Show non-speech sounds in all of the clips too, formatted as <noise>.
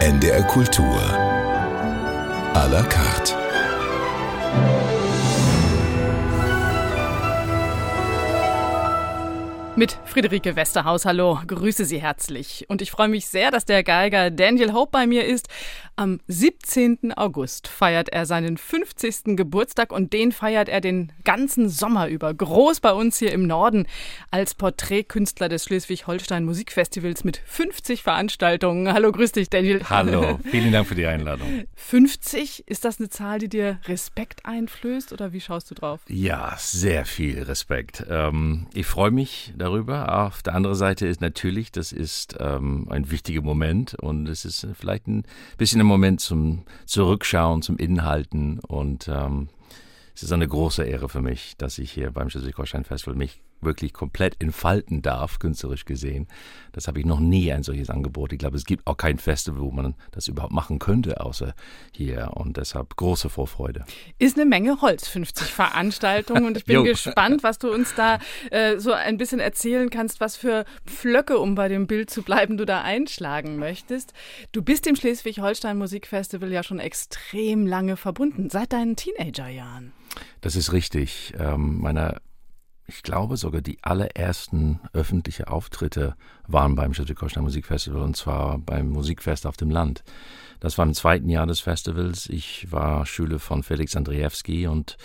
NDR Kultur. À la carte. Mit Friederike Westerhaus, hallo, grüße Sie herzlich. Und ich freue mich sehr, dass der Geiger Daniel Hope bei mir ist. Am 17. August feiert er seinen 50. Geburtstag und den feiert er den ganzen Sommer über. Groß bei uns hier im Norden als Porträtkünstler des Schleswig-Holstein Musikfestivals mit 50 Veranstaltungen. Hallo, grüß dich, Daniel. Hallo, <laughs> vielen Dank für die Einladung. 50, ist das eine Zahl, die dir Respekt einflößt oder wie schaust du drauf? Ja, sehr viel Respekt. Ähm, ich freue mich darüber. Auf der anderen Seite ist natürlich, das ist ähm, ein wichtiger Moment und es ist vielleicht ein bisschen ein Moment zum Zurückschauen, zum Inhalten und ähm, es ist eine große Ehre für mich, dass ich hier beim Schleswig-Holstein Festival mich wirklich komplett entfalten darf, künstlerisch gesehen. Das habe ich noch nie ein solches Angebot. Ich glaube, es gibt auch kein Festival, wo man das überhaupt machen könnte, außer hier. Und deshalb große Vorfreude. Ist eine Menge Holz, 50 Veranstaltungen. Und ich bin <laughs> gespannt, was du uns da äh, so ein bisschen erzählen kannst, was für Pflöcke, um bei dem Bild zu bleiben, du da einschlagen möchtest. Du bist dem Schleswig-Holstein Musikfestival ja schon extrem lange verbunden, seit deinen Teenagerjahren. Das ist richtig. Ähm, meine ich glaube sogar die allerersten öffentlichen Auftritte waren beim Schleswig-Holstein Musikfestival und zwar beim Musikfest auf dem Land. Das war im zweiten Jahr des Festivals. Ich war Schüler von Felix Andrzejewski und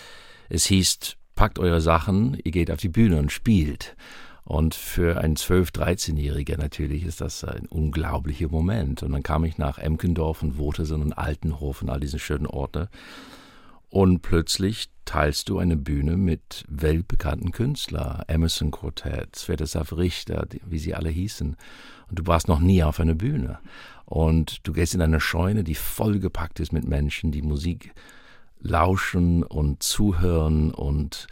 es hieß, packt eure Sachen, ihr geht auf die Bühne und spielt. Und für einen 12-, 13-Jähriger natürlich ist das ein unglaublicher Moment. Und dann kam ich nach Emkendorf und Wotersen und Altenhof und all diese schönen Orte. Und plötzlich teilst du eine Bühne mit weltbekannten Künstlern, Emerson Quartet, Svetoslav Richter, wie sie alle hießen. Und du warst noch nie auf einer Bühne. Und du gehst in eine Scheune, die vollgepackt ist mit Menschen, die Musik lauschen und zuhören und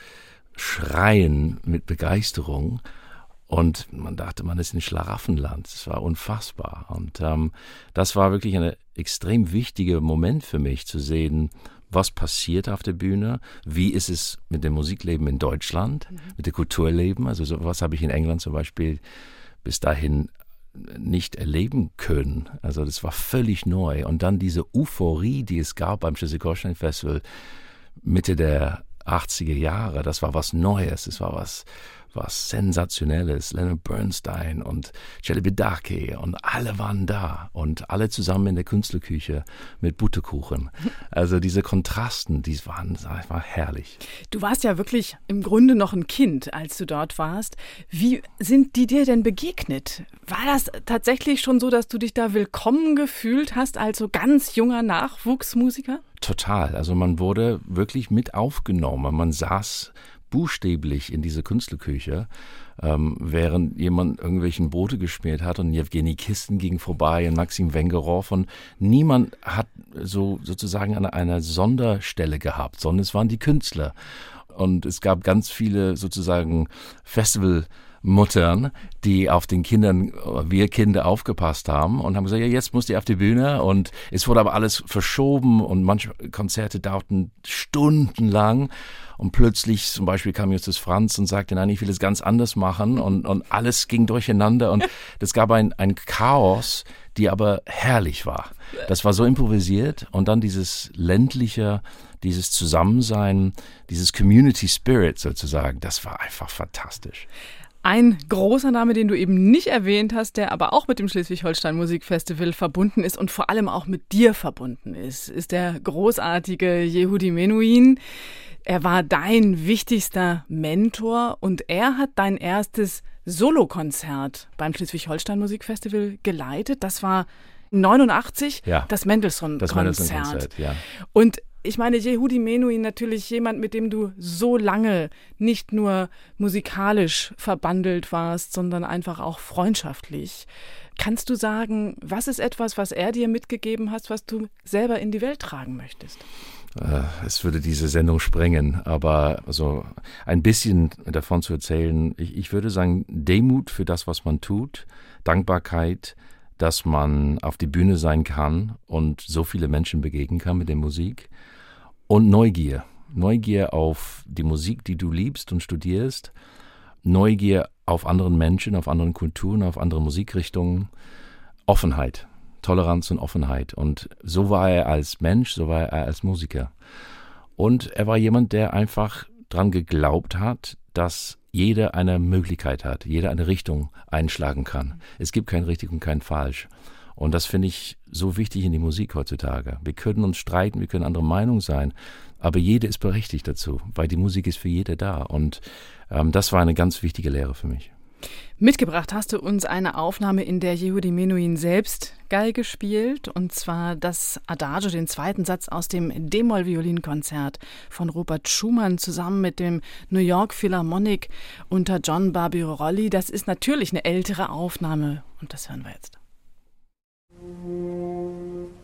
schreien mit Begeisterung. Und man dachte, man ist in Schlaraffenland. Es war unfassbar. Und ähm, das war wirklich ein extrem wichtiger Moment für mich zu sehen, was passiert auf der Bühne, wie ist es mit dem Musikleben in Deutschland, mhm. mit dem Kulturleben. Also sowas habe ich in England zum Beispiel bis dahin nicht erleben können. Also das war völlig neu. Und dann diese Euphorie, die es gab beim Schleswig-Holstein Festival Mitte der 80er Jahre, das war was Neues, das war was was Sensationelles. Leonard Bernstein und Bidaki und alle waren da und alle zusammen in der Künstlerküche mit Butterkuchen. <laughs> Also diese Kontrasten, die waren, war herrlich. Du warst ja wirklich im Grunde noch ein Kind, als du dort warst. Wie sind die dir denn begegnet? War das tatsächlich schon so, dass du dich da willkommen gefühlt hast als so ganz junger Nachwuchsmusiker? Total. Also man wurde wirklich mit aufgenommen. Man saß buchstäblich in diese Künstlerküche, ähm, während jemand irgendwelchen Brote geschmiert hat und Jewgeni Kisten ging vorbei und Maxim Wengerow und niemand hat so sozusagen eine, eine Sonderstelle gehabt, sondern es waren die Künstler. Und es gab ganz viele sozusagen Festival- Muttern, die auf den Kindern, wir Kinder aufgepasst haben und haben gesagt, ja, jetzt muss die auf die Bühne. Und es wurde aber alles verschoben und manche Konzerte dauerten stundenlang. Und plötzlich zum Beispiel kam Justus Franz und sagte, nein, ich will es ganz anders machen. Und, und alles ging durcheinander. Und <laughs> es gab ein, ein Chaos, die aber herrlich war. Das war so improvisiert. Und dann dieses ländliche, dieses Zusammensein, dieses Community Spirit sozusagen, das war einfach fantastisch. Ein großer Name, den du eben nicht erwähnt hast, der aber auch mit dem Schleswig-Holstein Musikfestival verbunden ist und vor allem auch mit dir verbunden ist, ist der großartige Yehudi Menuhin. Er war dein wichtigster Mentor und er hat dein erstes Solokonzert beim Schleswig-Holstein Musikfestival geleitet. Das war 89, ja, das Mendelssohn-Konzert. Mendelssohn ja. Und ich meine, Yehudi Menuhin natürlich jemand, mit dem du so lange nicht nur musikalisch verbandelt warst, sondern einfach auch freundschaftlich. Kannst du sagen, was ist etwas, was er dir mitgegeben hat, was du selber in die Welt tragen möchtest? Äh, es würde diese Sendung sprengen, aber so ein bisschen davon zu erzählen, ich, ich würde sagen, Demut für das, was man tut, Dankbarkeit, dass man auf die Bühne sein kann und so viele Menschen begegnen kann mit der Musik und Neugier. Neugier auf die Musik, die du liebst und studierst. Neugier auf anderen Menschen, auf anderen Kulturen, auf andere Musikrichtungen. Offenheit. Toleranz und Offenheit. Und so war er als Mensch, so war er als Musiker. Und er war jemand, der einfach dran geglaubt hat, dass jeder eine Möglichkeit hat, jeder eine Richtung einschlagen kann. Es gibt kein richtig und kein falsch. Und das finde ich so wichtig in die Musik heutzutage. Wir können uns streiten, wir können andere Meinung sein, aber jeder ist berechtigt dazu, weil die Musik ist für jeder da. Und ähm, das war eine ganz wichtige Lehre für mich. Mitgebracht hast du uns eine Aufnahme, in der Yehudi Menuhin selbst Geige spielt, und zwar das Adagio, den zweiten Satz aus dem D-Moll-Violinkonzert von Robert Schumann zusammen mit dem New York Philharmonic unter John Barbirolli. Das ist natürlich eine ältere Aufnahme und das hören wir jetzt. Finden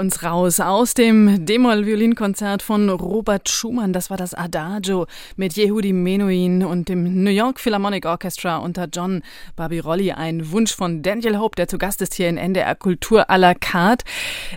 uns raus aus dem D-Moll-Violinkonzert von Robert Schumann. Das war das Adagio mit Yehudi Menuhin und dem New York Philharmonic Orchestra unter John Barbirolli. Ein Wunsch von Daniel Hope, der zu Gast ist hier in NDR Kultur à la carte.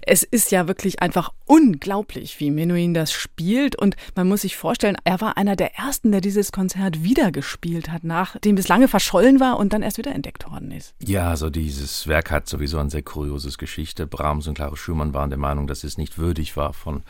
Es ist ja wirklich einfach unglaublich, wie Menuhin das spielt. Und man muss sich vorstellen, er war einer der ersten, der dieses Konzert wiedergespielt hat, nachdem es lange verschollen war und dann erst wieder entdeckt worden ist. Ja, also dieses Werk hat sowieso ein sehr kurioses Geschichte. Brahms und Clara Schumann waren der Meinung, dass es nicht würdig war von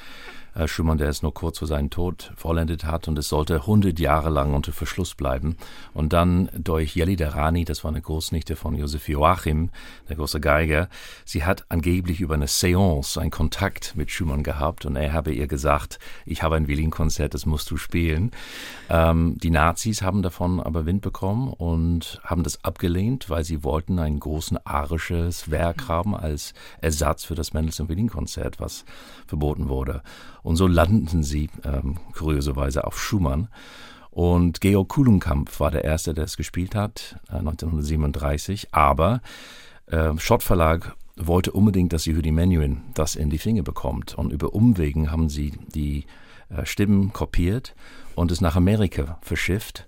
Schumann, der es nur kurz vor seinem Tod vollendet hat und es sollte 100 Jahre lang unter Verschluss bleiben. Und dann durch Jelida Rani, das war eine Großnichte von Josef Joachim, der große Geiger, sie hat angeblich über eine Seance einen Kontakt mit Schumann gehabt und er habe ihr gesagt, ich habe ein Violinkonzert, das musst du spielen. Ähm, die Nazis haben davon aber Wind bekommen und haben das abgelehnt, weil sie wollten ein großes arisches Werk haben als Ersatz für das Mendelssohn Violinkonzert, was verboten wurde. Und so landeten sie ähm, kurioserweise auf Schumann. Und Georg Kuhlenkampf war der Erste, der es gespielt hat, äh, 1937. Aber äh, Schott Verlag wollte unbedingt, dass Yehudi Menuhin das in die Finger bekommt. Und über Umwegen haben sie die äh, Stimmen kopiert und es nach Amerika verschifft.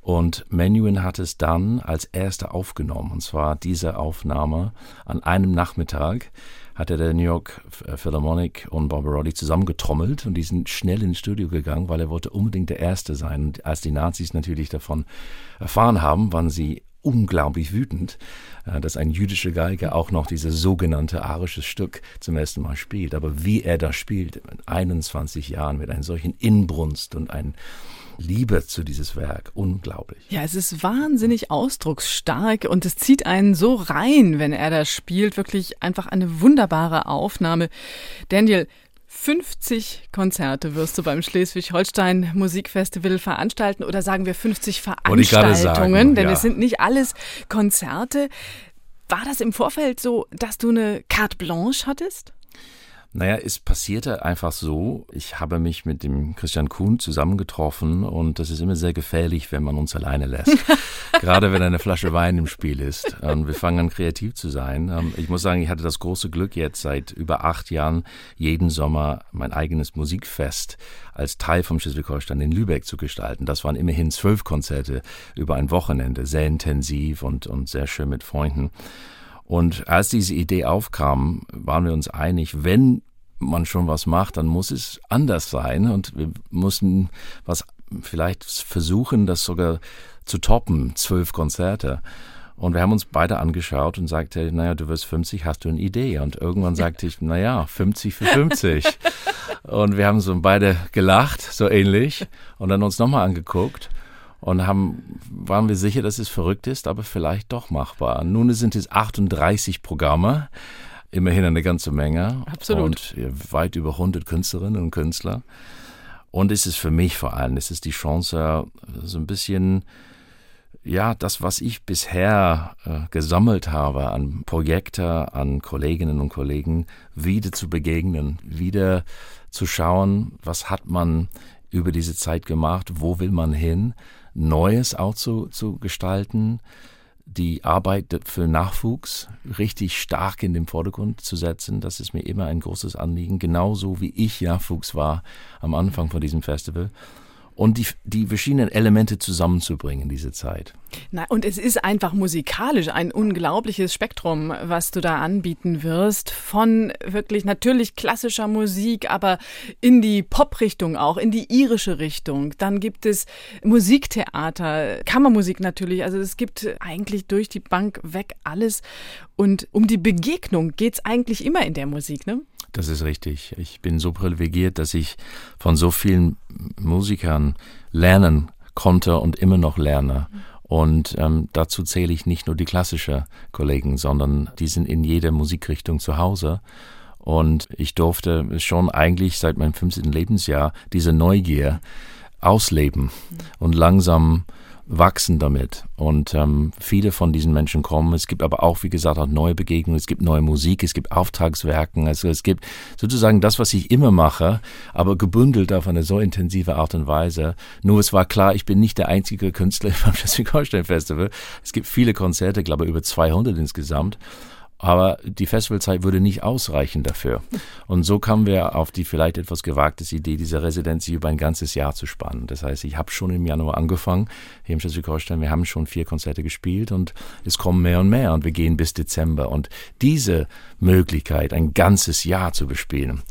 Und Menuhin hat es dann als erster aufgenommen. Und zwar diese Aufnahme an einem Nachmittag hat er der New York Philharmonic und Barbarolli zusammengetrommelt und die sind schnell ins Studio gegangen, weil er wollte unbedingt der Erste sein. Und als die Nazis natürlich davon erfahren haben, waren sie unglaublich wütend, äh, dass ein jüdischer Geiger auch noch dieses sogenannte arische Stück zum ersten Mal spielt. Aber wie er das spielt, in 21 Jahren mit einer solchen Inbrunst und ein Liebe zu dieses Werk. Unglaublich. Ja, es ist wahnsinnig ausdrucksstark und es zieht einen so rein, wenn er das spielt. Wirklich einfach eine wunderbare Aufnahme. Daniel, 50 Konzerte wirst du beim Schleswig-Holstein Musikfestival veranstalten oder sagen wir 50 Veranstaltungen, sagen, denn ja. es sind nicht alles Konzerte. War das im Vorfeld so, dass du eine carte blanche hattest? Naja, es passierte einfach so. Ich habe mich mit dem Christian Kuhn zusammengetroffen und das ist immer sehr gefährlich, wenn man uns alleine lässt. <laughs> Gerade wenn eine Flasche Wein im Spiel ist. Und wir fangen an, kreativ zu sein. Ähm, ich muss sagen, ich hatte das große Glück, jetzt seit über acht Jahren jeden Sommer mein eigenes Musikfest als Teil vom Schleswig-Holstein in Lübeck zu gestalten. Das waren immerhin zwölf Konzerte über ein Wochenende, sehr intensiv und, und sehr schön mit Freunden. Und als diese Idee aufkam, waren wir uns einig, wenn man schon was macht, dann muss es anders sein. Und wir mussten was vielleicht versuchen, das sogar zu toppen, zwölf Konzerte. Und wir haben uns beide angeschaut und sagte, naja, du wirst 50, hast du eine Idee? Und irgendwann <laughs> sagte ich, naja, 50 für 50. und wir haben so beide gelacht, so ähnlich, und dann uns nochmal angeguckt und haben, waren wir sicher, dass es verrückt ist, aber vielleicht doch machbar. Nun sind es 38 Programme, immerhin eine ganze Menge. Absolut. Und weit über 100 Künstlerinnen und Künstler. Und es ist für mich vor allem, es ist die Chance, so ein bisschen, ja, das, was ich bisher äh, gesammelt habe an Projekte, an Kolleginnen und Kollegen, wieder zu begegnen, wieder zu schauen, was hat man über diese Zeit gemacht, wo will man hin, Neues auch zu, zu gestalten, die Arbeit für Nachwuchs richtig stark in den Vordergrund zu setzen. Das ist mir immer ein großes Anliegen, genauso wie ich Nachwuchs war am Anfang von diesem Festival und die, die verschiedenen Elemente zusammenzubringen, diese Zeit. Na, und es ist einfach musikalisch ein unglaubliches Spektrum, was du da anbieten wirst. Von wirklich natürlich klassischer Musik, aber in die Pop-Richtung auch, in die irische Richtung. Dann gibt es Musiktheater, Kammermusik natürlich. Also es gibt eigentlich durch die Bank weg alles. Und um die Begegnung geht es eigentlich immer in der Musik, ne? Das ist richtig. Ich bin so privilegiert, dass ich von so vielen Musikern lernen konnte und immer noch lerne. Und ähm, dazu zähle ich nicht nur die klassischen Kollegen, sondern die sind in jeder Musikrichtung zu Hause. Und ich durfte schon eigentlich seit meinem 15. Lebensjahr diese Neugier ausleben und langsam wachsen damit. Und ähm, viele von diesen Menschen kommen. Es gibt aber auch, wie gesagt, auch neue Begegnungen. Es gibt neue Musik, es gibt Auftragswerken. Also es gibt sozusagen das, was ich immer mache, aber gebündelt auf eine so intensive Art und Weise. Nur es war klar, ich bin nicht der einzige Künstler <laughs> beim Schleswig-Holstein Festival. Es gibt viele Konzerte, glaube ich, über 200 insgesamt. Aber die Festivalzeit würde nicht ausreichen dafür. Und so kamen wir auf die vielleicht etwas gewagte Idee, diese Residenz über ein ganzes Jahr zu spannen. Das heißt, ich habe schon im Januar angefangen hier im Schleswig-Holstein. Wir haben schon vier Konzerte gespielt und es kommen mehr und mehr und wir gehen bis Dezember. Und diese Möglichkeit, ein ganzes Jahr zu bespielen,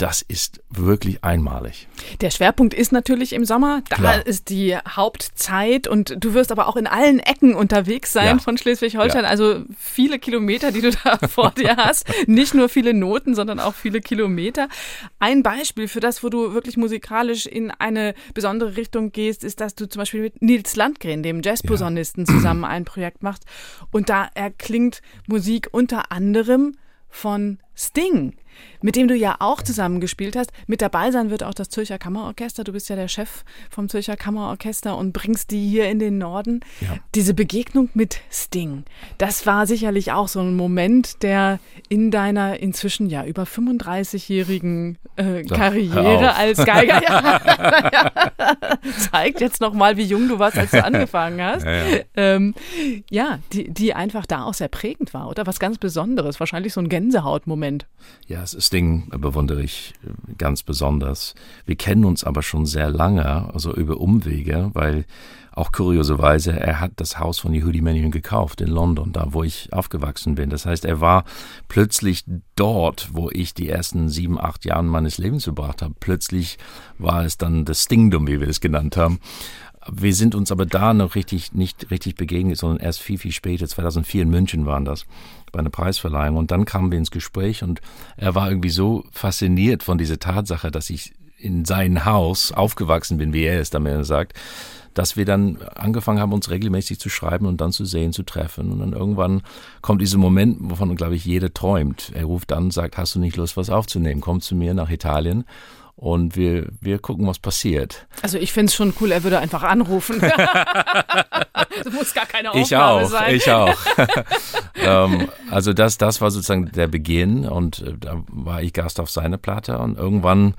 das ist wirklich einmalig. Der Schwerpunkt ist natürlich im Sommer. Da Klar. ist die Hauptzeit und du wirst aber auch in allen Ecken unterwegs sein ja. von Schleswig-Holstein. Ja. Also viele Kilometer, die du da <laughs> vor dir hast. Nicht nur viele Noten, sondern auch viele Kilometer. Ein Beispiel für das, wo du wirklich musikalisch in eine besondere Richtung gehst, ist, dass du zum Beispiel mit Nils Landgren, dem Jazzposaunisten, ja. zusammen ein Projekt machst. Und da erklingt Musik unter anderem von Sting mit dem du ja auch zusammengespielt hast. Mit dabei sein wird auch das Zürcher Kammerorchester. Du bist ja der Chef vom Zürcher Kammerorchester und bringst die hier in den Norden. Ja. Diese Begegnung mit Sting, das war sicherlich auch so ein Moment, der in deiner inzwischen ja über 35-jährigen äh, Karriere als Geiger ja, <laughs> ja, zeigt jetzt nochmal, wie jung du warst, als du <laughs> angefangen hast. Ja, ähm, ja die, die einfach da auch sehr prägend war, oder? Was ganz Besonderes, wahrscheinlich so ein Gänsehautmoment. Ja, das Ding bewundere ich ganz besonders. Wir kennen uns aber schon sehr lange, also über Umwege, weil auch kurioserweise, er hat das Haus von Yehudi Menuhin gekauft in London, da wo ich aufgewachsen bin. Das heißt, er war plötzlich dort, wo ich die ersten sieben, acht Jahre meines Lebens verbracht habe. Plötzlich war es dann das Stingdom, wie wir es genannt haben. Wir sind uns aber da noch richtig, nicht richtig begegnet, sondern erst viel, viel später, 2004 in München waren das bei einer Preisverleihung. Und dann kamen wir ins Gespräch und er war irgendwie so fasziniert von dieser Tatsache, dass ich in sein Haus aufgewachsen bin, wie er es damit sagt, dass wir dann angefangen haben, uns regelmäßig zu schreiben und dann zu sehen, zu treffen. Und dann irgendwann kommt dieser Moment, wovon, glaube ich, jeder träumt. Er ruft an sagt, hast du nicht Lust, was aufzunehmen? Komm zu mir nach Italien und wir, wir gucken, was passiert. Also ich finde es schon cool, er würde einfach anrufen. <laughs> <laughs> das muss gar keine Aufgabe ich auch, sein. Ich auch, <laughs> ähm, also das, das war sozusagen der Beginn und äh, da war ich Gast auf seiner Platte und irgendwann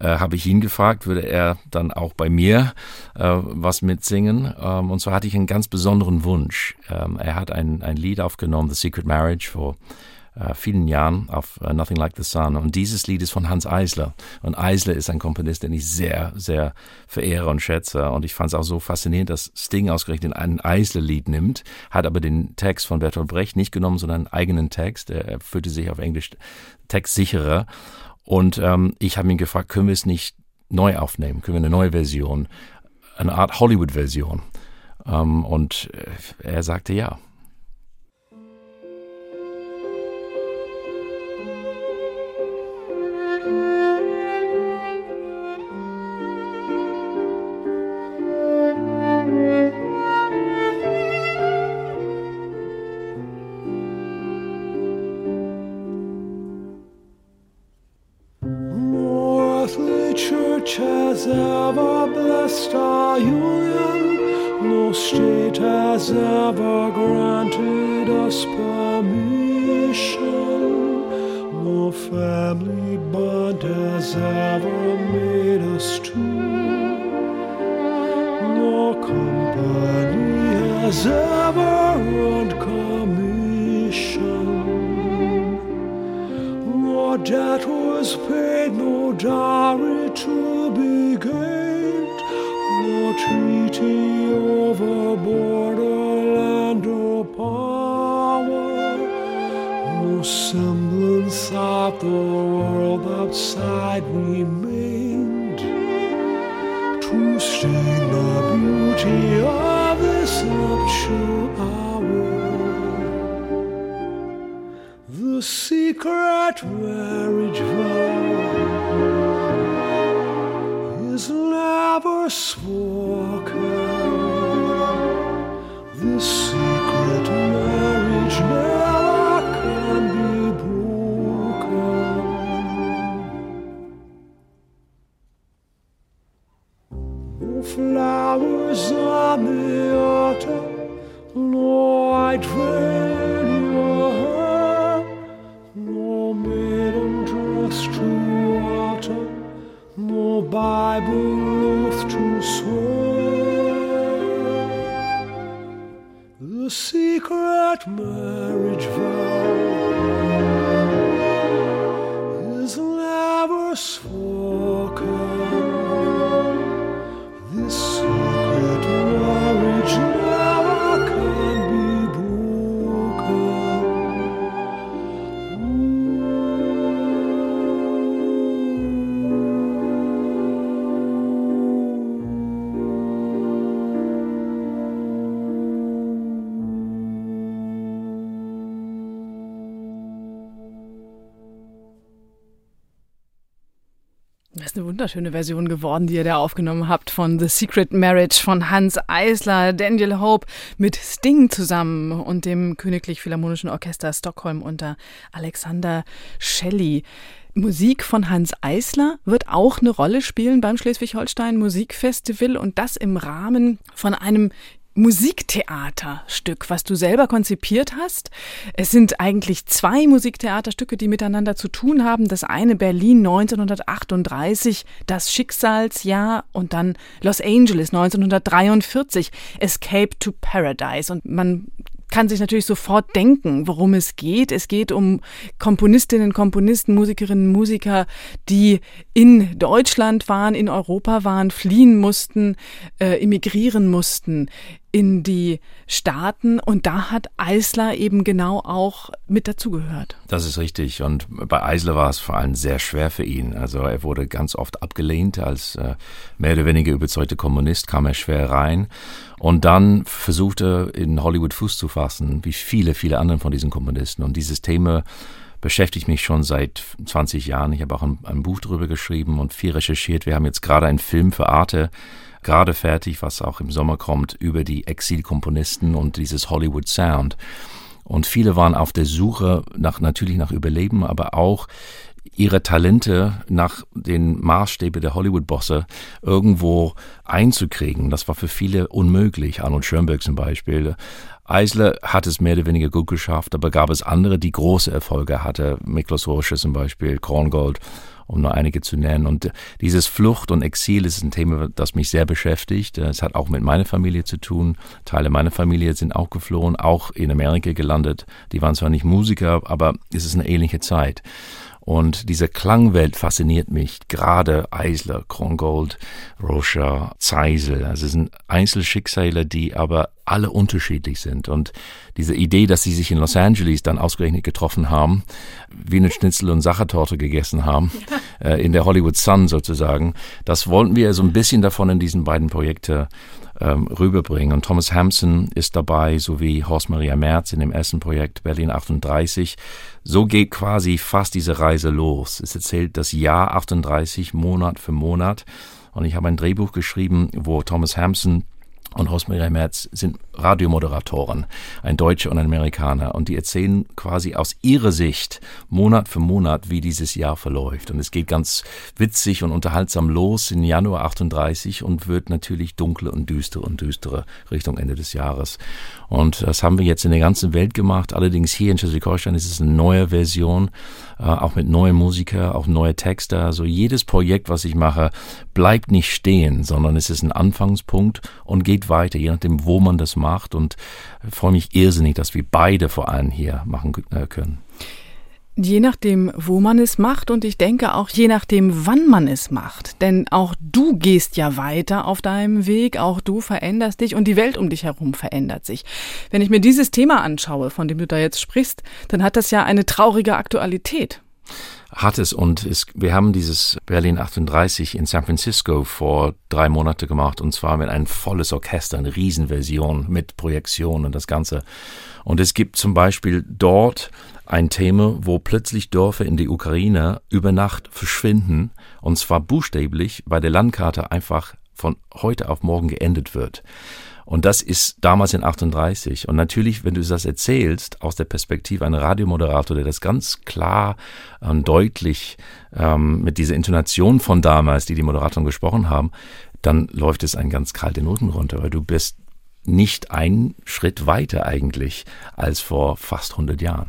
äh, habe ich ihn gefragt, würde er dann auch bei mir äh, was mitsingen. Ähm, und so hatte ich einen ganz besonderen Wunsch. Ähm, er hat ein, ein Lied aufgenommen, The Secret Marriage, vor äh, vielen Jahren auf uh, Nothing Like the Sun. Und dieses Lied ist von Hans Eisler. Und Eisler ist ein Komponist, den ich sehr, sehr verehre und schätze. Und ich fand es auch so faszinierend, dass Sting ausgerechnet ein Eisler-Lied nimmt, hat aber den Text von Bertolt Brecht nicht genommen, sondern einen eigenen Text. Er fühlte sich auf Englisch textsicherer. Und ähm, ich habe ihn gefragt, können wir es nicht neu aufnehmen? Können wir eine neue Version, eine Art Hollywood-Version? Ähm, und äh, er sagte ja. no semblance of the world outside remained to see the beauty of this nuptial hour. The secret marriage vow is never sworn. Wunderschöne Version geworden, die ihr da aufgenommen habt von The Secret Marriage von Hans Eisler, Daniel Hope mit Sting zusammen und dem Königlich Philharmonischen Orchester Stockholm unter Alexander Shelley. Musik von Hans Eisler wird auch eine Rolle spielen beim Schleswig-Holstein Musikfestival und das im Rahmen von einem Musiktheaterstück, was du selber konzipiert hast. Es sind eigentlich zwei Musiktheaterstücke, die miteinander zu tun haben. Das eine Berlin 1938, das Schicksalsjahr und dann Los Angeles 1943, Escape to Paradise. Und man kann sich natürlich sofort denken, worum es geht. Es geht um Komponistinnen, Komponisten, Musikerinnen, Musiker, die in Deutschland waren, in Europa waren, fliehen mussten, äh, emigrieren mussten in die Staaten und da hat Eisler eben genau auch mit dazugehört. Das ist richtig und bei Eisler war es vor allem sehr schwer für ihn. Also er wurde ganz oft abgelehnt als äh, mehr oder weniger überzeugter Kommunist, kam er schwer rein und dann versuchte in Hollywood Fuß zu fassen, wie viele, viele andere von diesen Komponisten und dieses Thema beschäftigt mich schon seit 20 Jahren. Ich habe auch ein, ein Buch darüber geschrieben und viel recherchiert. Wir haben jetzt gerade einen Film für Arte gerade fertig, was auch im Sommer kommt, über die Exilkomponisten und dieses Hollywood Sound. Und viele waren auf der Suche nach, natürlich nach Überleben, aber auch ihre Talente nach den Maßstäben der Hollywood-Bosse irgendwo einzukriegen. Das war für viele unmöglich. Arnold Schoenberg zum Beispiel. Eisler hat es mehr oder weniger gut geschafft, aber gab es andere, die große Erfolge hatte. Miklos Horsche zum Beispiel, Korngold um nur einige zu nennen. Und dieses Flucht und Exil ist ein Thema, das mich sehr beschäftigt. Es hat auch mit meiner Familie zu tun. Teile meiner Familie sind auch geflohen, auch in Amerika gelandet. Die waren zwar nicht Musiker, aber es ist eine ähnliche Zeit. Und diese Klangwelt fasziniert mich. Gerade Eisler, Krongold, Rocher, Zeisel. Also es sind Einzelschicksale, die aber alle unterschiedlich sind. Und diese Idee, dass sie sich in Los Angeles dann ausgerechnet getroffen haben, wie eine Schnitzel- und Sachertorte gegessen haben, äh, in der Hollywood Sun sozusagen, das wollten wir so ein bisschen davon in diesen beiden Projekten ähm, rüberbringen. Und Thomas Hampson ist dabei, sowie Horst Maria Merz in dem ersten Projekt Berlin 38. So geht quasi fast diese Reise los. Es erzählt das Jahr 38 Monat für Monat. Und ich habe ein Drehbuch geschrieben, wo Thomas Hampson und Rosmarie Merz sind Radiomoderatoren, ein Deutscher und ein Amerikaner. Und die erzählen quasi aus ihrer Sicht Monat für Monat, wie dieses Jahr verläuft. Und es geht ganz witzig und unterhaltsam los in Januar 38 und wird natürlich dunkler und düsterer und düsterer Richtung Ende des Jahres. Und das haben wir jetzt in der ganzen Welt gemacht. Allerdings hier in Schleswig-Holstein ist es eine neue Version, auch mit neuen Musikern, auch neue Texte. Also jedes Projekt, was ich mache, bleibt nicht stehen, sondern es ist ein Anfangspunkt und geht weiter, je nachdem, wo man das macht. Und ich freue mich irrsinnig, dass wir beide vor allem hier machen äh, können. Je nachdem, wo man es macht und ich denke auch je nachdem, wann man es macht. Denn auch du gehst ja weiter auf deinem Weg, auch du veränderst dich und die Welt um dich herum verändert sich. Wenn ich mir dieses Thema anschaue, von dem du da jetzt sprichst, dann hat das ja eine traurige Aktualität hat es und es, wir haben dieses Berlin 38 in San Francisco vor drei Monate gemacht und zwar mit einem volles Orchester, eine Riesenversion mit Projektion und das Ganze. Und es gibt zum Beispiel dort ein Thema, wo plötzlich Dörfer in die Ukraine über Nacht verschwinden und zwar buchstäblich, weil der Landkarte einfach von heute auf morgen geendet wird. Und das ist damals in 38. Und natürlich, wenn du das erzählst, aus der Perspektive einer Radiomoderator, der das ganz klar und deutlich ähm, mit dieser Intonation von damals, die die Moderatoren gesprochen haben, dann läuft es einen ganz kalten Noten runter, weil du bist nicht einen Schritt weiter eigentlich als vor fast 100 Jahren.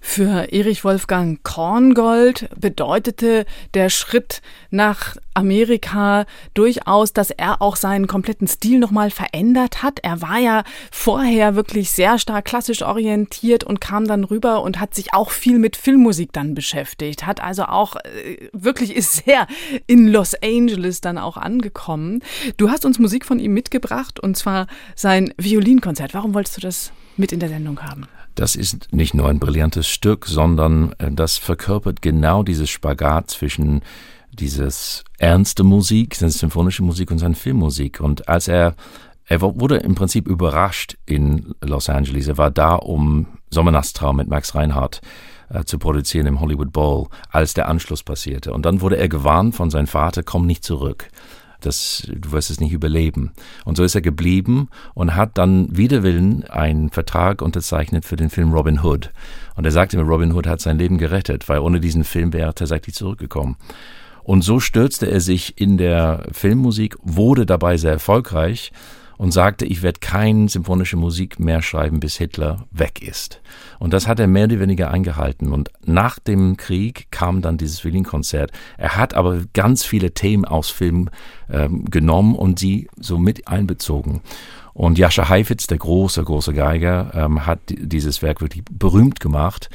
Für Erich Wolfgang Korngold bedeutete der Schritt nach Amerika durchaus, dass er auch seinen kompletten Stil nochmal verändert hat. Er war ja vorher wirklich sehr stark klassisch orientiert und kam dann rüber und hat sich auch viel mit Filmmusik dann beschäftigt, hat also auch äh, wirklich ist sehr in Los Angeles dann auch angekommen. Du hast uns Musik von ihm mitgebracht und zwar sein Violinkonzert. Warum wolltest du das mit in der Sendung haben? Das ist nicht nur ein brillantes Stück, sondern äh, das verkörpert genau dieses Spagat zwischen dieses ernste Musik, seine symphonische Musik und seine Filmmusik. Und als er, er wurde im Prinzip überrascht in Los Angeles. Er war da, um Sommernachtstraum mit Max Reinhardt äh, zu produzieren im Hollywood Bowl, als der Anschluss passierte. Und dann wurde er gewarnt von seinem Vater, komm nicht zurück das, du wirst es nicht überleben. Und so ist er geblieben und hat dann wider Willen einen Vertrag unterzeichnet für den Film Robin Hood. Und er sagte mir, Robin Hood hat sein Leben gerettet, weil ohne diesen Film wäre er tatsächlich zurückgekommen. Und so stürzte er sich in der Filmmusik, wurde dabei sehr erfolgreich und sagte, ich werde keine symphonische Musik mehr schreiben, bis Hitler weg ist. Und das hat er mehr oder weniger eingehalten. Und nach dem Krieg kam dann dieses Violinkonzert. Er hat aber ganz viele Themen aus Film ähm, genommen und sie so mit einbezogen. Und Jascha Heifetz, der große, große Geiger, ähm, hat dieses Werk wirklich berühmt gemacht.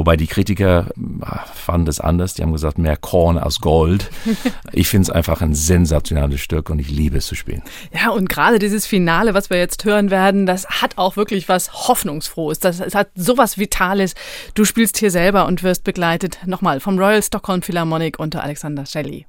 Wobei die Kritiker ah, fanden es anders. Die haben gesagt, mehr Korn als Gold. <laughs> Ich finde es einfach ein sensationelles Stück und ich liebe es zu spielen. Ja, und gerade dieses Finale, was wir jetzt hören werden, das hat auch wirklich was Hoffnungsfrohes. Das, es hat sowas Vitales. Du spielst hier selber und wirst begleitet nochmal vom Royal Stockholm Philharmonic unter Alexander Shelley.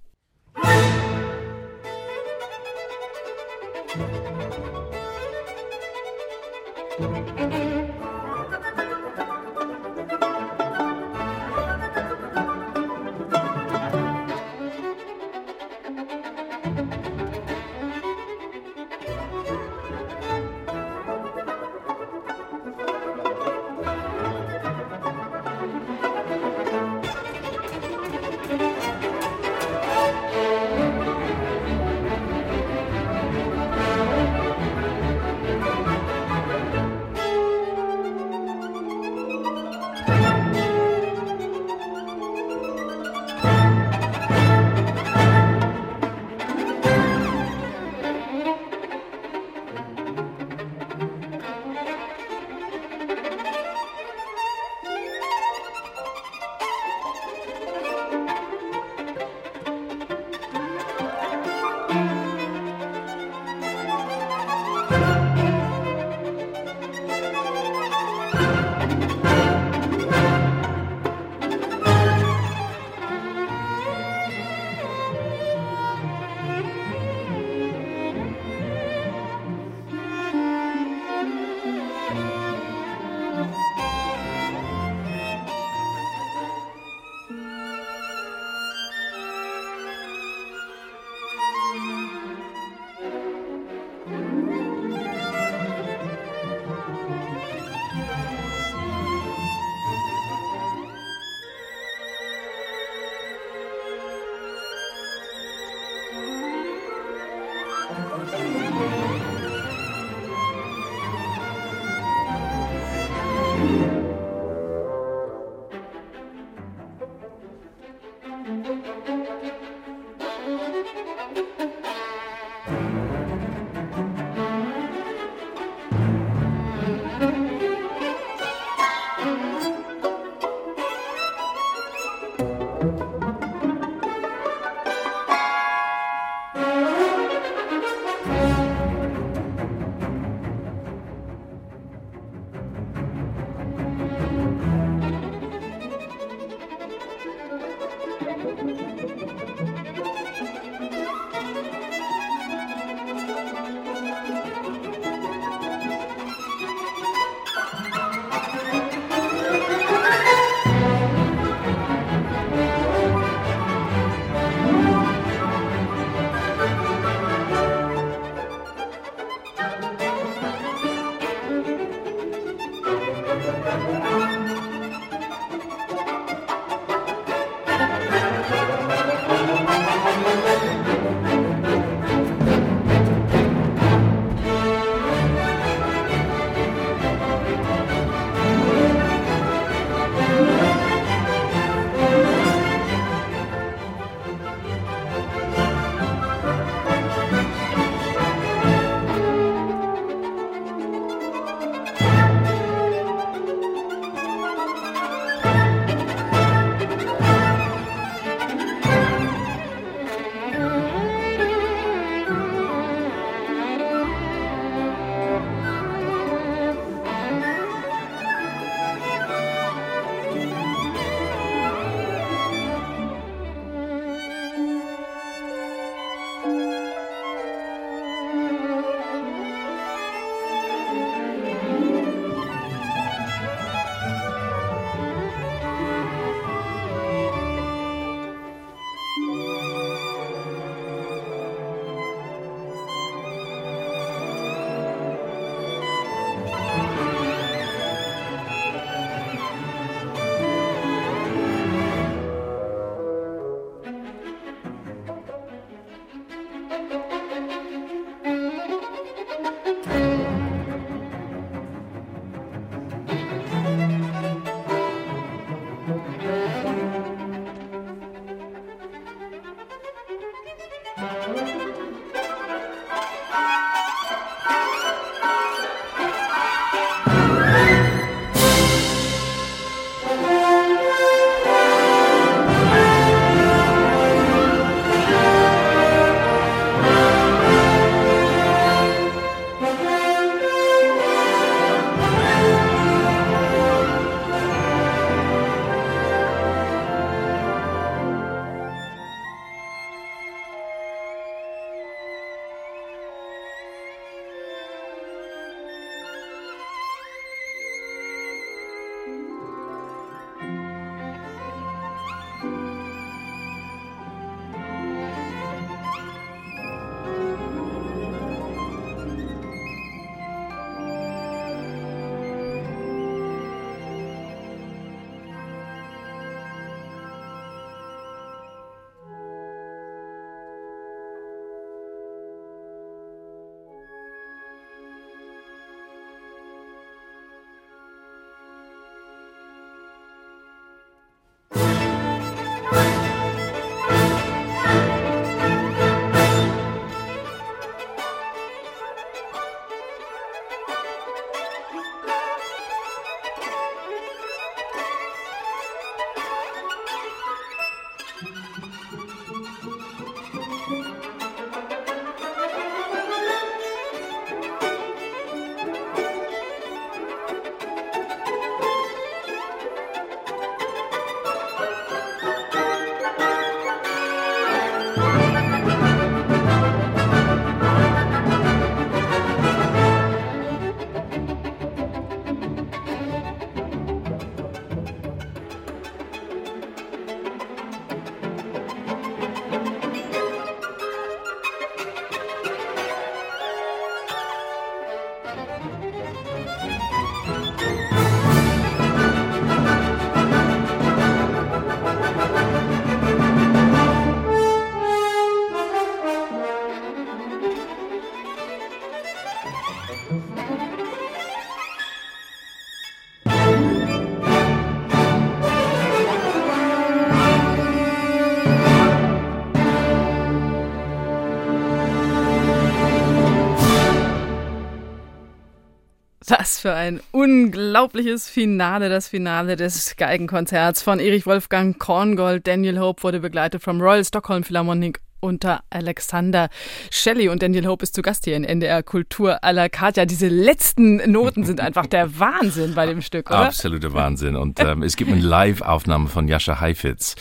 Für ein unglaubliches Finale, das Finale des Geigenkonzerts von Erich Wolfgang Korngold. Daniel Hope wurde begleitet vom Royal Stockholm Philharmonic unter Alexander Shelley und Daniel Hope ist zu Gast hier in NDR Kultur à la carte. Ja, diese letzten Noten sind einfach der Wahnsinn bei dem Stück, oder? Absoluter Wahnsinn. Und ähm, es gibt eine Live-Aufnahme von Jascha Heifetz.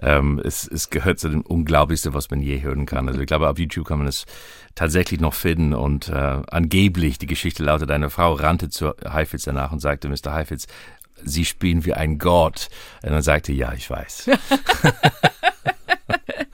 Ähm, es, es gehört zu dem Unglaublichsten, was man je hören kann. Also ich glaube, auf YouTube kann man es tatsächlich noch finden und äh, angeblich, die Geschichte lautet, eine Frau rannte zu Heifetz danach und sagte, Mr. Heifetz, Sie spielen wie ein Gott. Und er sagte, ja, ich weiß. <laughs> <laughs>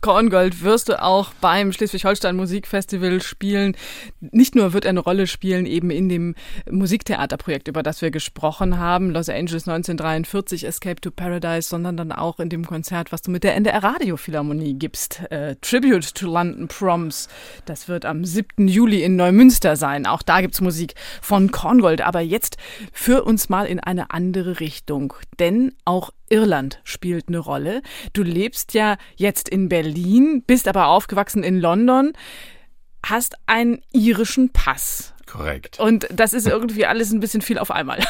Korngold wirst du auch beim Schleswig-Holstein Musikfestival spielen. Nicht nur wird er eine Rolle spielen, eben in dem Musiktheaterprojekt, über das wir gesprochen haben, Los Angeles 1943, Escape to Paradise, sondern dann auch in dem Konzert, was du mit der NDR Radiophilharmonie gibst, äh, Tribute to London Proms. Das wird am 7. Juli in Neumünster sein. Auch da gibt's Musik von Korngold. Aber jetzt führ uns mal in eine andere Richtung. Denn auch Irland spielt eine Rolle. Du lebst ja jetzt in Berlin, bist aber aufgewachsen in London, hast einen irischen Pass. Korrekt. Und das ist irgendwie alles ein bisschen viel auf einmal. <laughs>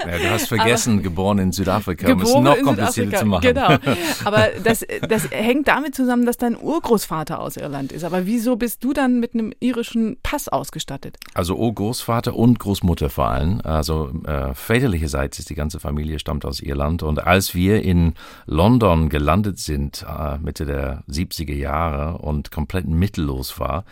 Ja, du hast vergessen, Aber geboren in Südafrika, um es noch komplizierter zu machen. Genau. <laughs> Aber das, das hängt damit zusammen, dass dein Urgroßvater aus Irland ist. Aber wieso bist du dann mit einem irischen Pass ausgestattet? Also Urgroßvater und Großmutter vor allem. Also äh, väterlicherseits ist die ganze Familie stammt aus Irland. Und als wir in London gelandet sind, äh, Mitte der 70er Jahre und komplett mittellos war,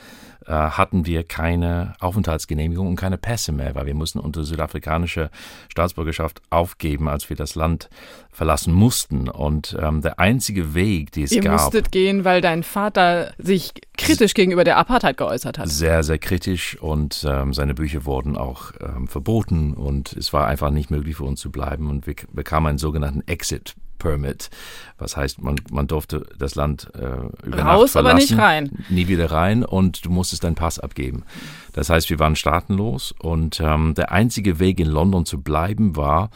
äh, hatten wir keine Aufenthaltsgenehmigung und keine Pässe mehr, weil wir mussten unsere südafrikanische Staatsbürgerschaft aufgeben, als wir das Land verlassen mussten. Und ähm, der einzige Weg, die es Ihr gab, musstet gehen, weil dein Vater sich kritisch gegenüber der Apartheid geäußert hat. sehr, sehr kritisch und ähm, seine Bücher wurden auch ähm, verboten und es war einfach nicht möglich für uns zu bleiben und wir bekamen einen sogenannten Exit Permit, was heißt, man, man durfte das Land äh, über Raus, Nacht aber nicht rein. Nie wieder rein und du musstest deinen Pass abgeben. Das heißt, wir waren staatenlos und ähm, der einzige Weg in London zu bleiben war,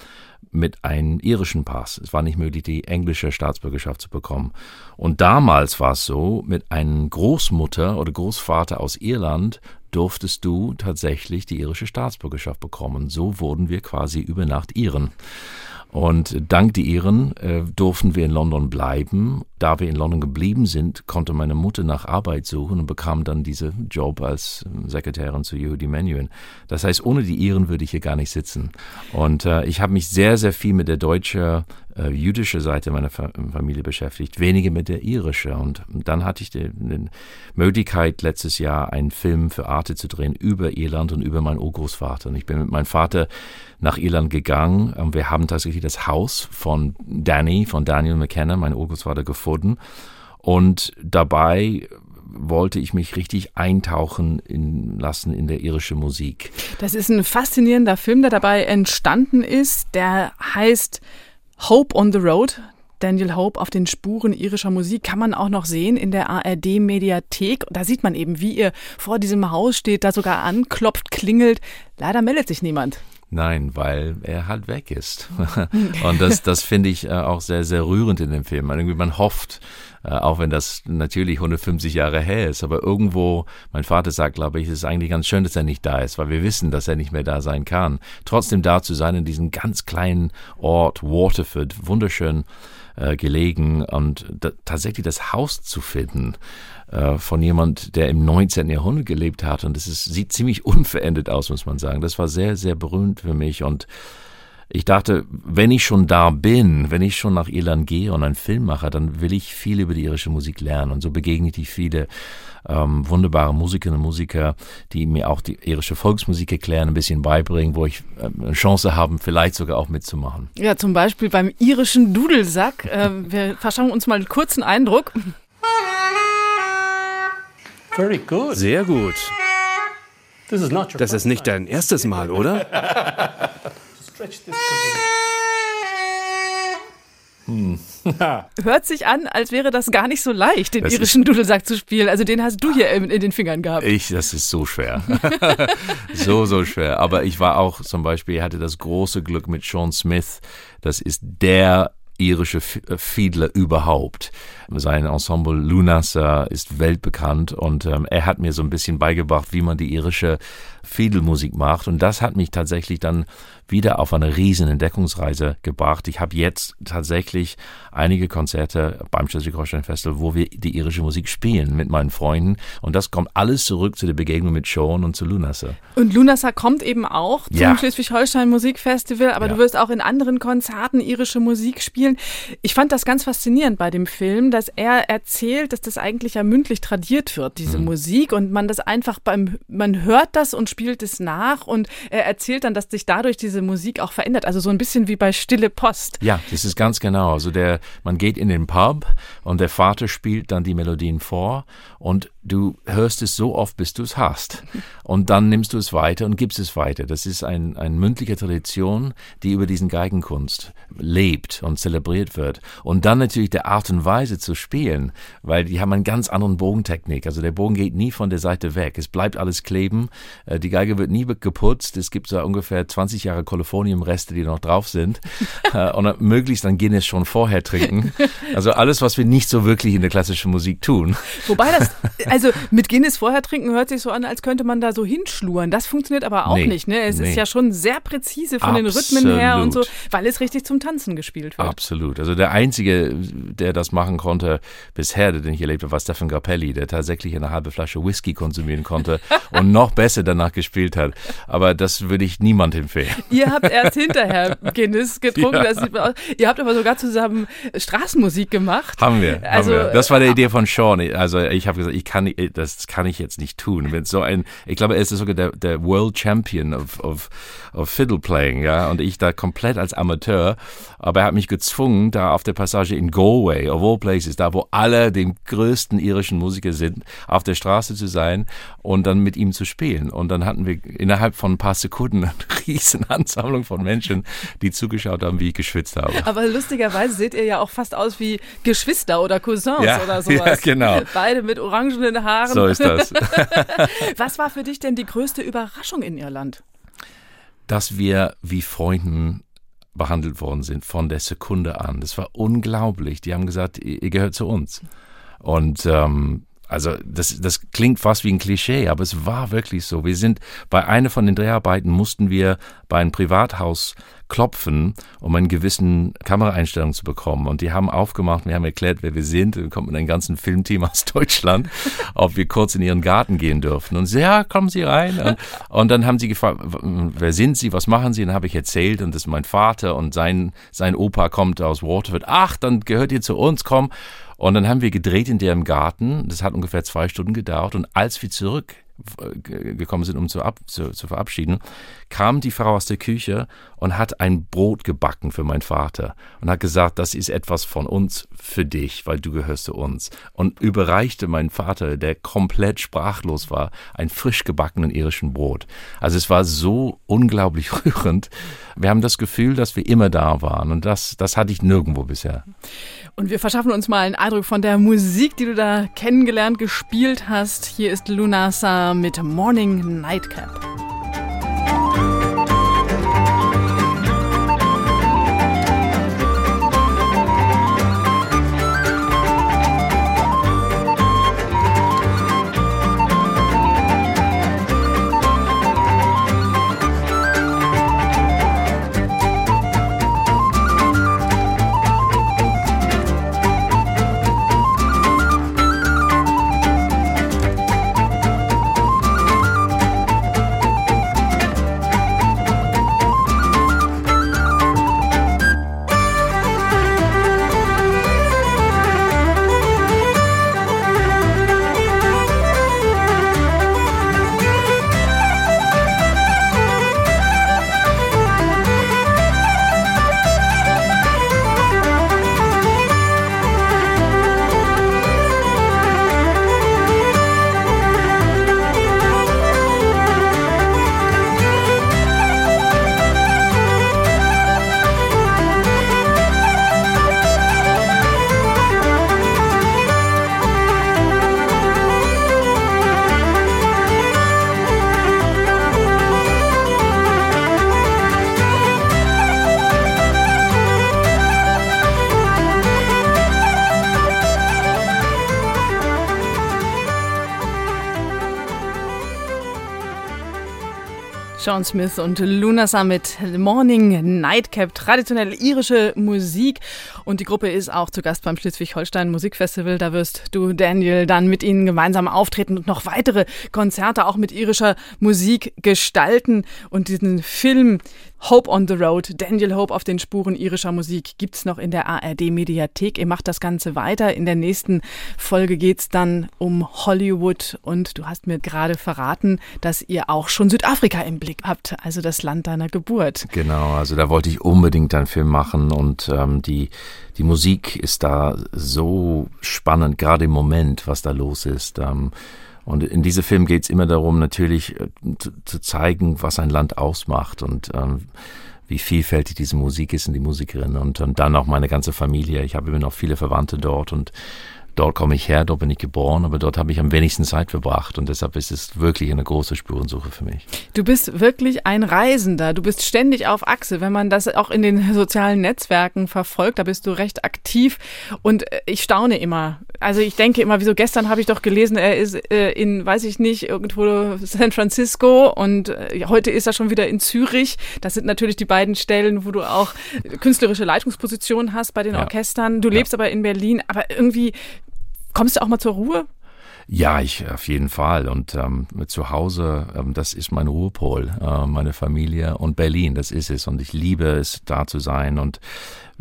mit einem irischen Pass. Es war nicht möglich, die englische Staatsbürgerschaft zu bekommen. Und damals war es so, mit einem Großmutter oder Großvater aus Irland durftest du tatsächlich die irische Staatsbürgerschaft bekommen. So wurden wir quasi über Nacht Iren. Und dank die Iren äh, durften wir in London bleiben. Da wir in London geblieben sind, konnte meine Mutter nach Arbeit suchen und bekam dann diesen Job als äh, Sekretärin zu Yehudi Menuhin. Das heißt, ohne die Iren würde ich hier gar nicht sitzen. Und äh, ich habe mich sehr, sehr viel mit der deutschen, äh, jüdischen Seite meiner Fa Familie beschäftigt, weniger mit der irischen. Und dann hatte ich die, die Möglichkeit, letztes Jahr einen Film für Arte zu drehen über Irland und über meinen Urgroßvater. Und ich bin mit meinem Vater nach Irland gegangen. Und wir haben tatsächlich das Haus von Danny, von Daniel McKenna, mein Urgroßvater, gefunden. Und dabei wollte ich mich richtig eintauchen in, lassen in der irischen Musik. Das ist ein faszinierender Film, der dabei entstanden ist. Der heißt Hope on the Road. Daniel Hope auf den Spuren irischer Musik kann man auch noch sehen in der ARD Mediathek. Da sieht man eben, wie ihr vor diesem Haus steht, da sogar anklopft, klingelt. Leider meldet sich niemand. Nein, weil er halt weg ist. <laughs> Und das, das finde ich äh, auch sehr, sehr rührend in dem Film. Irgendwie man hofft, äh, auch wenn das natürlich 150 Jahre her ist, aber irgendwo, mein Vater sagt, glaube ich, es ist eigentlich ganz schön, dass er nicht da ist, weil wir wissen, dass er nicht mehr da sein kann. Trotzdem da zu sein in diesem ganz kleinen Ort, Waterford, wunderschön äh, gelegen und tatsächlich das Haus zu finden äh, von jemand, der im 19. Jahrhundert gelebt hat und es sieht ziemlich <laughs> unverändert aus, muss man sagen. Das war sehr, sehr berühmt für mich und ich dachte, wenn ich schon da bin, wenn ich schon nach Irland gehe und einen Film mache, dann will ich viel über die irische Musik lernen. Und so begegne ich viele ähm, wunderbare Musikerinnen und Musiker, die mir auch die irische Volksmusik erklären, ein bisschen beibringen, wo ich äh, eine Chance habe, vielleicht sogar auch mitzumachen. Ja, zum Beispiel beim irischen Dudelsack. Äh, wir verschaffen uns mal einen kurzen Eindruck. Very good. Sehr gut. This is not your Das ist nicht dein erstes Mal, oder? <laughs> stretch this. <laughs> <laughs> Hört sich an, als wäre das gar nicht so leicht, den Das irischen Dudelsack zu spielen. Also den hast du hier in, in den Fingern gehabt. Ich, das ist so schwer. so, so schwer. Aber ich war auch zum Beispiel, hatte das große Glück mit Sean Smith. Das ist der irische äh, Fiedler überhaupt. Sein Ensemble Lunasa ist weltbekannt und ähm, er hat mir so ein bisschen beigebracht, wie man die irische Fiedelmusik macht und das hat mich tatsächlich dann wieder auf eine riesen Entdeckungsreise gebracht. Ich habe jetzt tatsächlich einige Konzerte beim Schleswig-Holstein Festival, wo wir die irische Musik spielen mit meinen Freunden und das kommt alles zurück zu der Begegnung mit Sean und zu Lunasa. Und Lunasa kommt eben auch zum Ja. Schleswig-Holstein Musikfestival, aber Ja. du wirst auch in anderen Konzerten irische Musik spielen. Ich fand das ganz faszinierend bei dem Film, dass er erzählt, dass das eigentlich ja mündlich tradiert wird, diese Mhm. Musik und man das einfach beim, man hört das und spielt es nach und er erzählt dann, dass sich dadurch diese Musik auch verändert. Also so ein bisschen wie bei Stille Post. Ja, das ist ganz genau. Also der, man geht in den Pub und der Vater spielt dann die Melodien vor und du hörst es so oft, bis du es hast. Und dann nimmst du es weiter und gibst es weiter. Das ist ein, eine mündliche Tradition, die über diesen Geigenkunst lebt und zelebriert wird. Und dann natürlich der Art und Weise zu spielen, weil die haben einen ganz anderen Bogentechnik. Also der Bogen geht nie von der Seite weg. Es bleibt alles kleben. Äh, Die Geige wird nie geputzt. Es gibt so ungefähr 20 Jahre Koliforniumreste, die noch drauf sind. <laughs> Äh, Und dann möglichst dann Guinness schon vorher trinken. Also alles, was wir nicht so wirklich in der klassischen Musik tun. Wobei das, <laughs> also mit Guinness vorher trinken hört sich so an, als könnte man da so hinschluren. Das funktioniert aber auch Nee, nicht. Ne? Es nee. ist ja schon sehr präzise von den Rhythmen her und so, Absolut. weil es richtig zum Tanzen gespielt wird. Absolut. Also der Einzige, der das machen konnte bisher, den ich erlebt habe, war Stefan Grappelli, der tatsächlich eine halbe Flasche Whisky konsumieren konnte <laughs> und noch besser danach gespielt hat. Aber das würde ich niemand empfehlen. Ihr habt erst hinterher Guinness getrunken. Ja. Ihr habt aber sogar zusammen Straßenmusik gemacht. Haben wir, Also, haben wir. Das war die Idee von Sean. Also ich habe gesagt, ich kann nicht, das kann ich jetzt nicht tun. Wenn so ein, ich glaube, er ist sogar der, der World Champion of, of, of Fiddle Playing, ja, und ich da komplett als Amateur. Aber er hat mich gezwungen, da auf der Passage in Galway, of all places, da wo alle den größten irischen Musiker sind, auf der Straße zu sein und dann mit ihm zu spielen. Und dann hatten wir innerhalb von ein paar Sekunden eine <laughs> riesen Ansammlung von Menschen, die zugeschaut haben, wie ich geschwitzt habe. Aber lustigerweise seht ihr ja auch fast aus wie Geschwister oder Cousins Ja, oder <laughs> sowas. ja, genau. Beide mit orangenen Haaren. So ist das. <laughs> Was war für dich denn die größte Überraschung in Irland? dass wir wie Freunden behandelt worden sind von der Sekunde an. Das war unglaublich. Die haben gesagt, ihr ihr gehört zu uns. Und ähm, also das, das klingt fast wie ein Klischee, aber es war wirklich so. Wir sind bei einer von den Dreharbeiten mussten wir bei einem Privathaus klopfen, um einen gewissen Kameraeinstellung zu bekommen. Und die haben aufgemacht, wir haben erklärt, wer wir sind. Dann kommt mit einem ganzen Filmteam <laughs> aus Deutschland, ob wir kurz in ihren Garten gehen dürfen. Und sie, ja, kommen Sie rein. Und, und dann haben sie gefragt, wer sind Sie, was machen Sie? Und dann habe ich erzählt, und das ist mein Vater und sein, sein Opa kommt aus Waterford. Ach, dann gehört ihr zu uns, komm. Und dann haben wir gedreht in deren Garten. Das hat ungefähr zwei Stunden gedauert. Und als wir zurück gekommen sind, um zu, ab, zu, zu verabschieden, kam die Frau aus der Küche und hat ein Brot gebacken für meinen Vater und hat gesagt, das ist etwas von uns für dich, weil du gehörst zu uns. Und überreichte meinen Vater, der komplett sprachlos war, ein frisch gebackenen irischen Brot. Also es war so unglaublich <laughs> rührend. Wir haben das Gefühl, dass wir immer da waren und das, das hatte ich nirgendwo bisher. Und wir verschaffen uns mal einen Eindruck von der Musik, die du da kennengelernt, gespielt hast. Hier ist Lunasa mit Morning Nightcap. Sean Smith und Luna Summit Morning Nightcap, traditionelle irische Musik. Und die Gruppe ist auch zu Gast beim Schleswig-Holstein Musikfestival. Da wirst du, Daniel, dann mit ihnen gemeinsam auftreten und noch weitere Konzerte auch mit irischer Musik gestalten. Und diesen Film Hope on the Road, Daniel Hope auf den Spuren irischer Musik gibt's noch in der ARD Mediathek. Ihr macht das Ganze weiter. In der nächsten Folge geht's dann um Hollywood und du hast mir gerade verraten, dass ihr auch schon Südafrika im Blick habt, also das Land deiner Geburt. Genau, also da wollte ich unbedingt einen Film machen und ähm, die, die Musik ist da so spannend, gerade im Moment, was da los ist. Ähm, und in diesem Film geht es immer darum, natürlich äh, zu, zu, zeigen, was ein Land ausmacht und ähm, wie vielfältig diese Musik ist und die Musikerin und, und dann auch meine ganze Familie. Ich habe immer noch viele Verwandte dort und dort komme ich her, dort bin ich geboren, aber dort habe ich am wenigsten Zeit verbracht und deshalb ist es wirklich eine große Spurensuche für mich. Du bist wirklich ein Reisender, du bist ständig auf Achse, wenn man das auch in den sozialen Netzwerken verfolgt, da bist du recht aktiv und äh, ich staune immer. Also ich denke immer, wieso gestern habe ich doch gelesen, er ist äh, in, weiß ich nicht, irgendwo San Francisco und äh, heute ist er schon wieder in Zürich. Das sind natürlich die beiden Stellen, wo du auch künstlerische Leitungspositionen hast bei den ja. Orchestern. Du lebst ja. aber in Berlin, aber irgendwie Kommst du auch mal zur Ruhe? Ja, ich auf jeden Fall. Und ähm, zu Hause, ähm, das ist mein Ruhepol, äh, meine Familie und Berlin, das ist es. Und ich liebe es, da zu sein. Und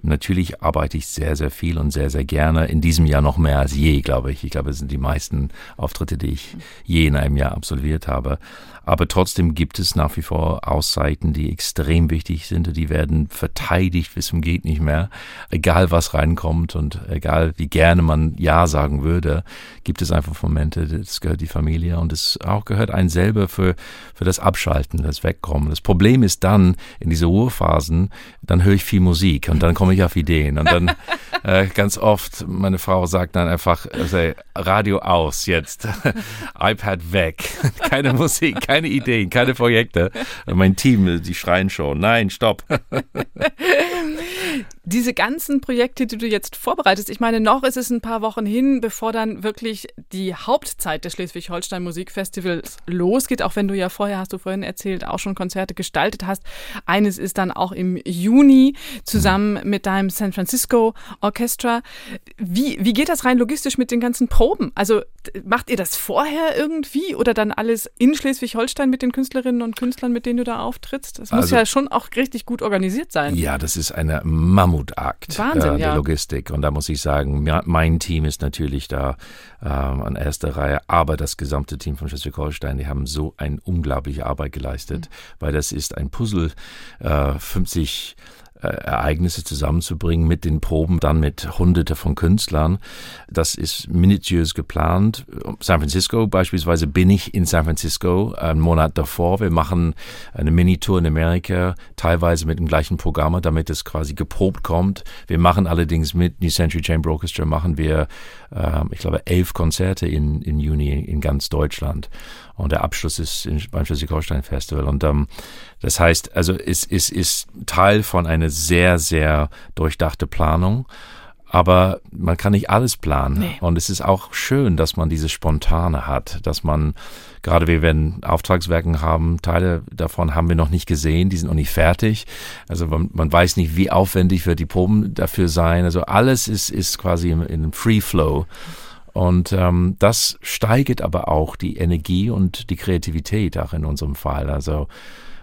natürlich arbeite ich sehr, sehr viel und sehr, sehr gerne. In diesem Jahr noch mehr als je, glaube ich. Ich glaube, es sind die meisten Auftritte, die ich je in einem Jahr absolviert habe. Aber trotzdem gibt es nach wie vor Auszeiten, die extrem wichtig sind. Die werden verteidigt bis zum geht nicht mehr. Egal was reinkommt und egal wie gerne man Ja sagen würde, gibt es einfach Momente, das gehört die Familie und es auch gehört ein selber für, für das Abschalten, das Wegkommen. Das Problem ist dann, in diese Ruhephasen, dann höre ich viel Musik und dann komme ich auf Ideen und dann <laughs> äh, ganz oft, meine Frau sagt dann einfach, also, Radio aus jetzt, <laughs> iPad weg, <laughs> keine Musik, keine Ideen, keine Projekte. <laughs> Mein Team, die schreien schon, nein, stopp. <laughs> Diese ganzen Projekte, die du jetzt vorbereitest, ich meine, noch ist es ein paar Wochen hin, bevor dann wirklich die Hauptzeit des Schleswig-Holstein Musikfestivals losgeht, auch wenn du ja vorher, hast du vorhin erzählt, auch schon Konzerte gestaltet hast. Eines ist dann auch im Juni zusammen mit deinem San Francisco Orchestra. Wie, wie geht das rein logistisch mit den ganzen Proben? Also macht ihr das vorher irgendwie oder dann alles in Schleswig-Holstein mit den Künstlerinnen und Künstlern, mit denen du da auftrittst? Das muss also, ja schon auch richtig gut organisiert sein. Ja, das ist eine Mammutakt Wahnsinn, äh, der ja. Logistik. Und da muss ich sagen, mein Team ist natürlich da äh, an erster Reihe, aber das gesamte Team von Schleswig-Holstein, die haben so eine unglaubliche Arbeit geleistet, mhm. weil das ist ein Puzzle, äh, 50 äh, Ereignisse zusammenzubringen mit den Proben, dann mit Hunderte von Künstlern. Das ist minutiös geplant. San Francisco beispielsweise bin ich in San Francisco einen Monat davor. Wir machen eine Minitour in Amerika, teilweise mit dem gleichen Programm, damit es quasi geprobt kommt. Wir machen allerdings mit New Century Chamber Orchestra machen wir, äh, ich glaube, elf Konzerte in, in Juni in ganz Deutschland. Und der Abschluss ist in, beim Schleswig-Holstein Festival. Und ähm, das heißt, also es, es ist Teil von einer sehr, sehr durchdachte Planung. Aber man kann nicht alles planen. Nee. Und es ist auch schön, dass man diese Spontane hat, dass man, gerade wir werden Auftragswerken haben, Teile davon haben wir noch nicht gesehen, die sind noch nicht fertig. Also man, man weiß nicht, wie aufwendig wird die Proben dafür sein. Also alles ist, ist quasi im, in Free Flow. Und ähm, das steigert aber auch die Energie und die Kreativität auch in unserem Fall. Also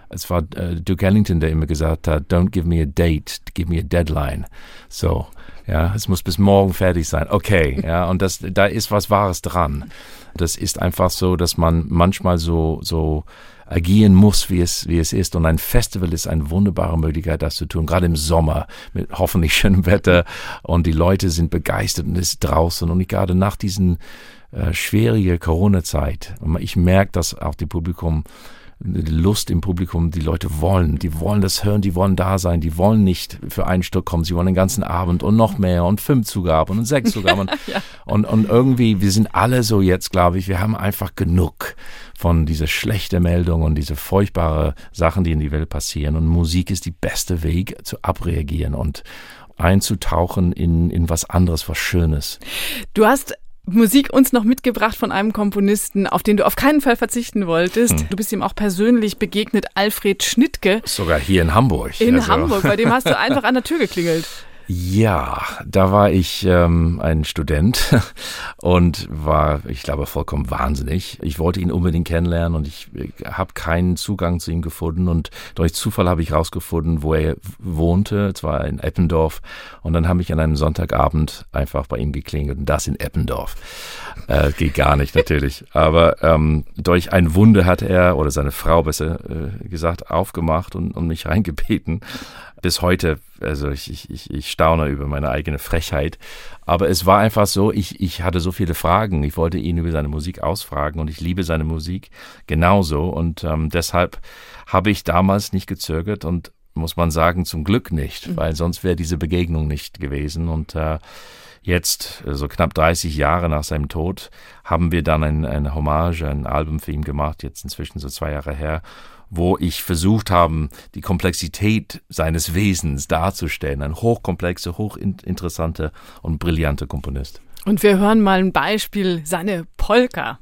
es war äh, Duke Ellington, der immer gesagt hat, don't give me a date, give me a deadline. So, ja, es muss bis morgen fertig sein. Okay, <laughs> ja, und das, da ist was Wahres dran. Das ist einfach so, dass man manchmal so, so agieren muss, wie es, wie es ist. Und ein Festival ist eine wunderbare Möglichkeit, das zu tun, gerade im Sommer mit hoffentlich <laughs> schönem Wetter und die Leute sind begeistert und es ist draußen und ich gerade nach diesen äh, schwierigen Corona-Zeit, ich merke, dass auch die Publikum Lust im Publikum, die Leute wollen, die wollen das hören, die wollen da sein, die wollen nicht für ein Stück kommen, sie wollen den ganzen Abend und noch mehr und fünf Zugaben und sechs Zugaben. <laughs> ja. und, und irgendwie, wir sind alle so jetzt, glaube ich, wir haben einfach genug von dieser schlechten Meldung und diese furchtbare Sachen, die in die Welt passieren. Und Musik ist die beste Weg zu abreagieren und einzutauchen in, in was anderes, was Schönes. Du hast Musik uns noch mitgebracht von einem Komponisten, auf den du auf keinen Fall verzichten wolltest. Hm. Du bist ihm auch persönlich begegnet, Alfred Schnittke. Sogar hier in Hamburg. In Also- Hamburg, bei dem hast du <laughs> einfach an der Tür geklingelt. Ja, da war ich ähm, ein Student <laughs> und war, ich glaube, vollkommen wahnsinnig. Ich wollte ihn unbedingt kennenlernen und ich habe keinen Zugang zu ihm gefunden und durch Zufall habe ich rausgefunden, wo er wohnte, zwar in Eppendorf und dann habe ich an einem Sonntagabend einfach bei ihm geklingelt und das in Eppendorf. Äh, geht gar nicht natürlich, <laughs> aber ähm, durch ein Wunder hat er oder seine Frau besser äh, gesagt aufgemacht und, und mich reingebeten bis heute, also ich, ich, ich- ich staune über meine eigene Frechheit. Aber es war einfach so, ich, ich hatte so viele Fragen. Ich wollte ihn über seine Musik ausfragen und ich liebe seine Musik genauso. Und ähm, deshalb habe ich damals nicht gezögert und muss man sagen, zum Glück nicht, weil sonst wäre diese Begegnung nicht gewesen. Und äh, jetzt, äh, so knapp 30 Jahre nach seinem Tod, haben wir dann ein, eine Hommage, ein Album für ihn gemacht, jetzt inzwischen so zwei Jahre her, wo ich versucht habe, die Komplexität seines Wesens darzustellen. Ein hochkomplexer, hochinteressanter und brillanter Komponist. Und wir hören mal ein Beispiel, seine Polka.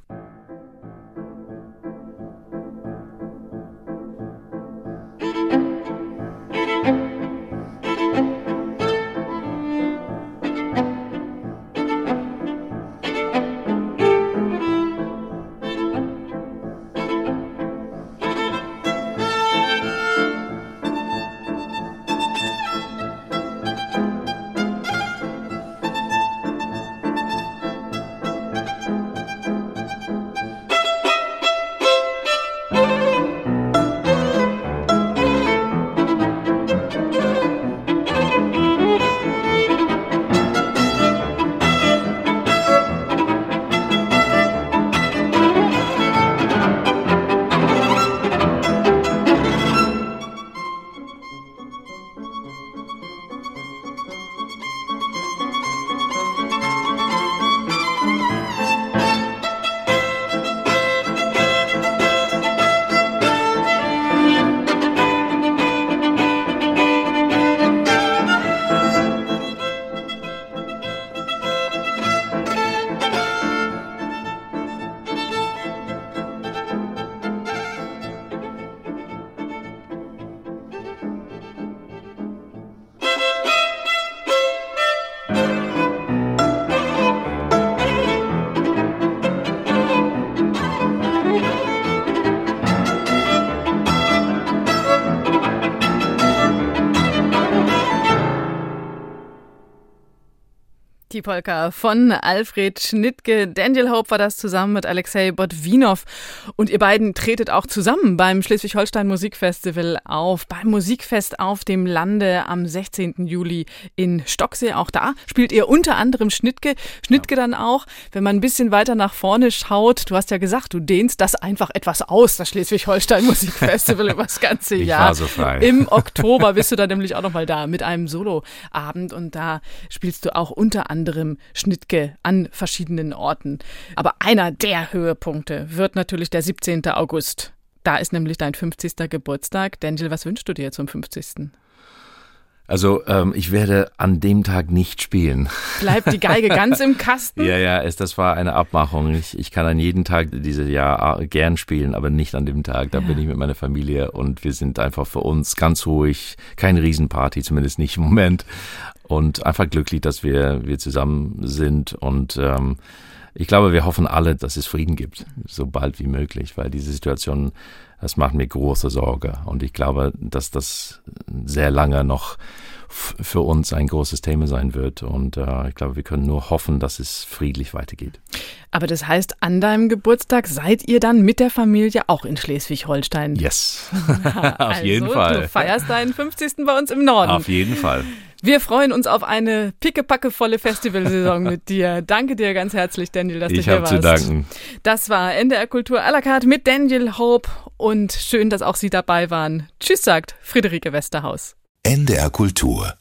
Polka von Alfred Schnittke. Daniel Hope war das zusammen mit Alexei Botvinov. Und ihr beiden tretet auch zusammen beim Schleswig-Holstein Musikfestival auf. Beim Musikfest auf dem Lande am 16. Juli in Stocksee. Auch da spielt ihr unter anderem Schnittke. Schnittke dann auch, wenn man ein bisschen weiter nach vorne schaut. Du hast ja gesagt, du dehnst das einfach etwas aus, das Schleswig-Holstein Musikfestival <laughs> über das ganze Ich Jahr. war so frei. Im <laughs> Oktober bist du da nämlich auch nochmal da mit einem Soloabend und da spielst du auch unter anderem Schnittke an verschiedenen Orten. Aber einer der Höhepunkte wird natürlich der 17. August. Da ist nämlich dein 50. Geburtstag. Daniel, was wünschst du dir zum 50.? Also ähm, ich werde an dem Tag nicht spielen. Bleibt die Geige <laughs> ganz im Kasten? Ja, ja, es, das war eine Abmachung. Ich, ich kann an jedem Tag dieses Jahr äh, gern spielen, aber nicht an dem Tag. Da Ja. bin ich mit meiner Familie und wir sind einfach für uns ganz ruhig. Keine Riesenparty, zumindest nicht im Moment. Und einfach glücklich, dass wir, wir zusammen sind und ähm, ich glaube, wir hoffen alle, dass es Frieden gibt, so bald wie möglich, weil diese Situation, das macht mir große Sorge. Und ich glaube, dass das sehr lange noch für uns ein großes Thema sein wird. Und äh, ich glaube, wir können nur hoffen, dass es friedlich weitergeht. Aber das heißt, an deinem Geburtstag seid ihr dann mit der Familie auch in Schleswig-Holstein? Yes, auf <laughs> auf jeden Du Fall. feierst deinen 50. bei uns im Norden. Auf jeden Fall. Wir freuen uns auf eine pickepackevolle Festivalsaison mit dir. Danke dir ganz herzlich, Daniel, dass du Ich hier habe warst. zu danken. Das war NDR Kultur à la carte mit Daniel Hope und schön, dass auch Sie dabei waren. Tschüss, sagt Friederike Westerhaus. NDR Kultur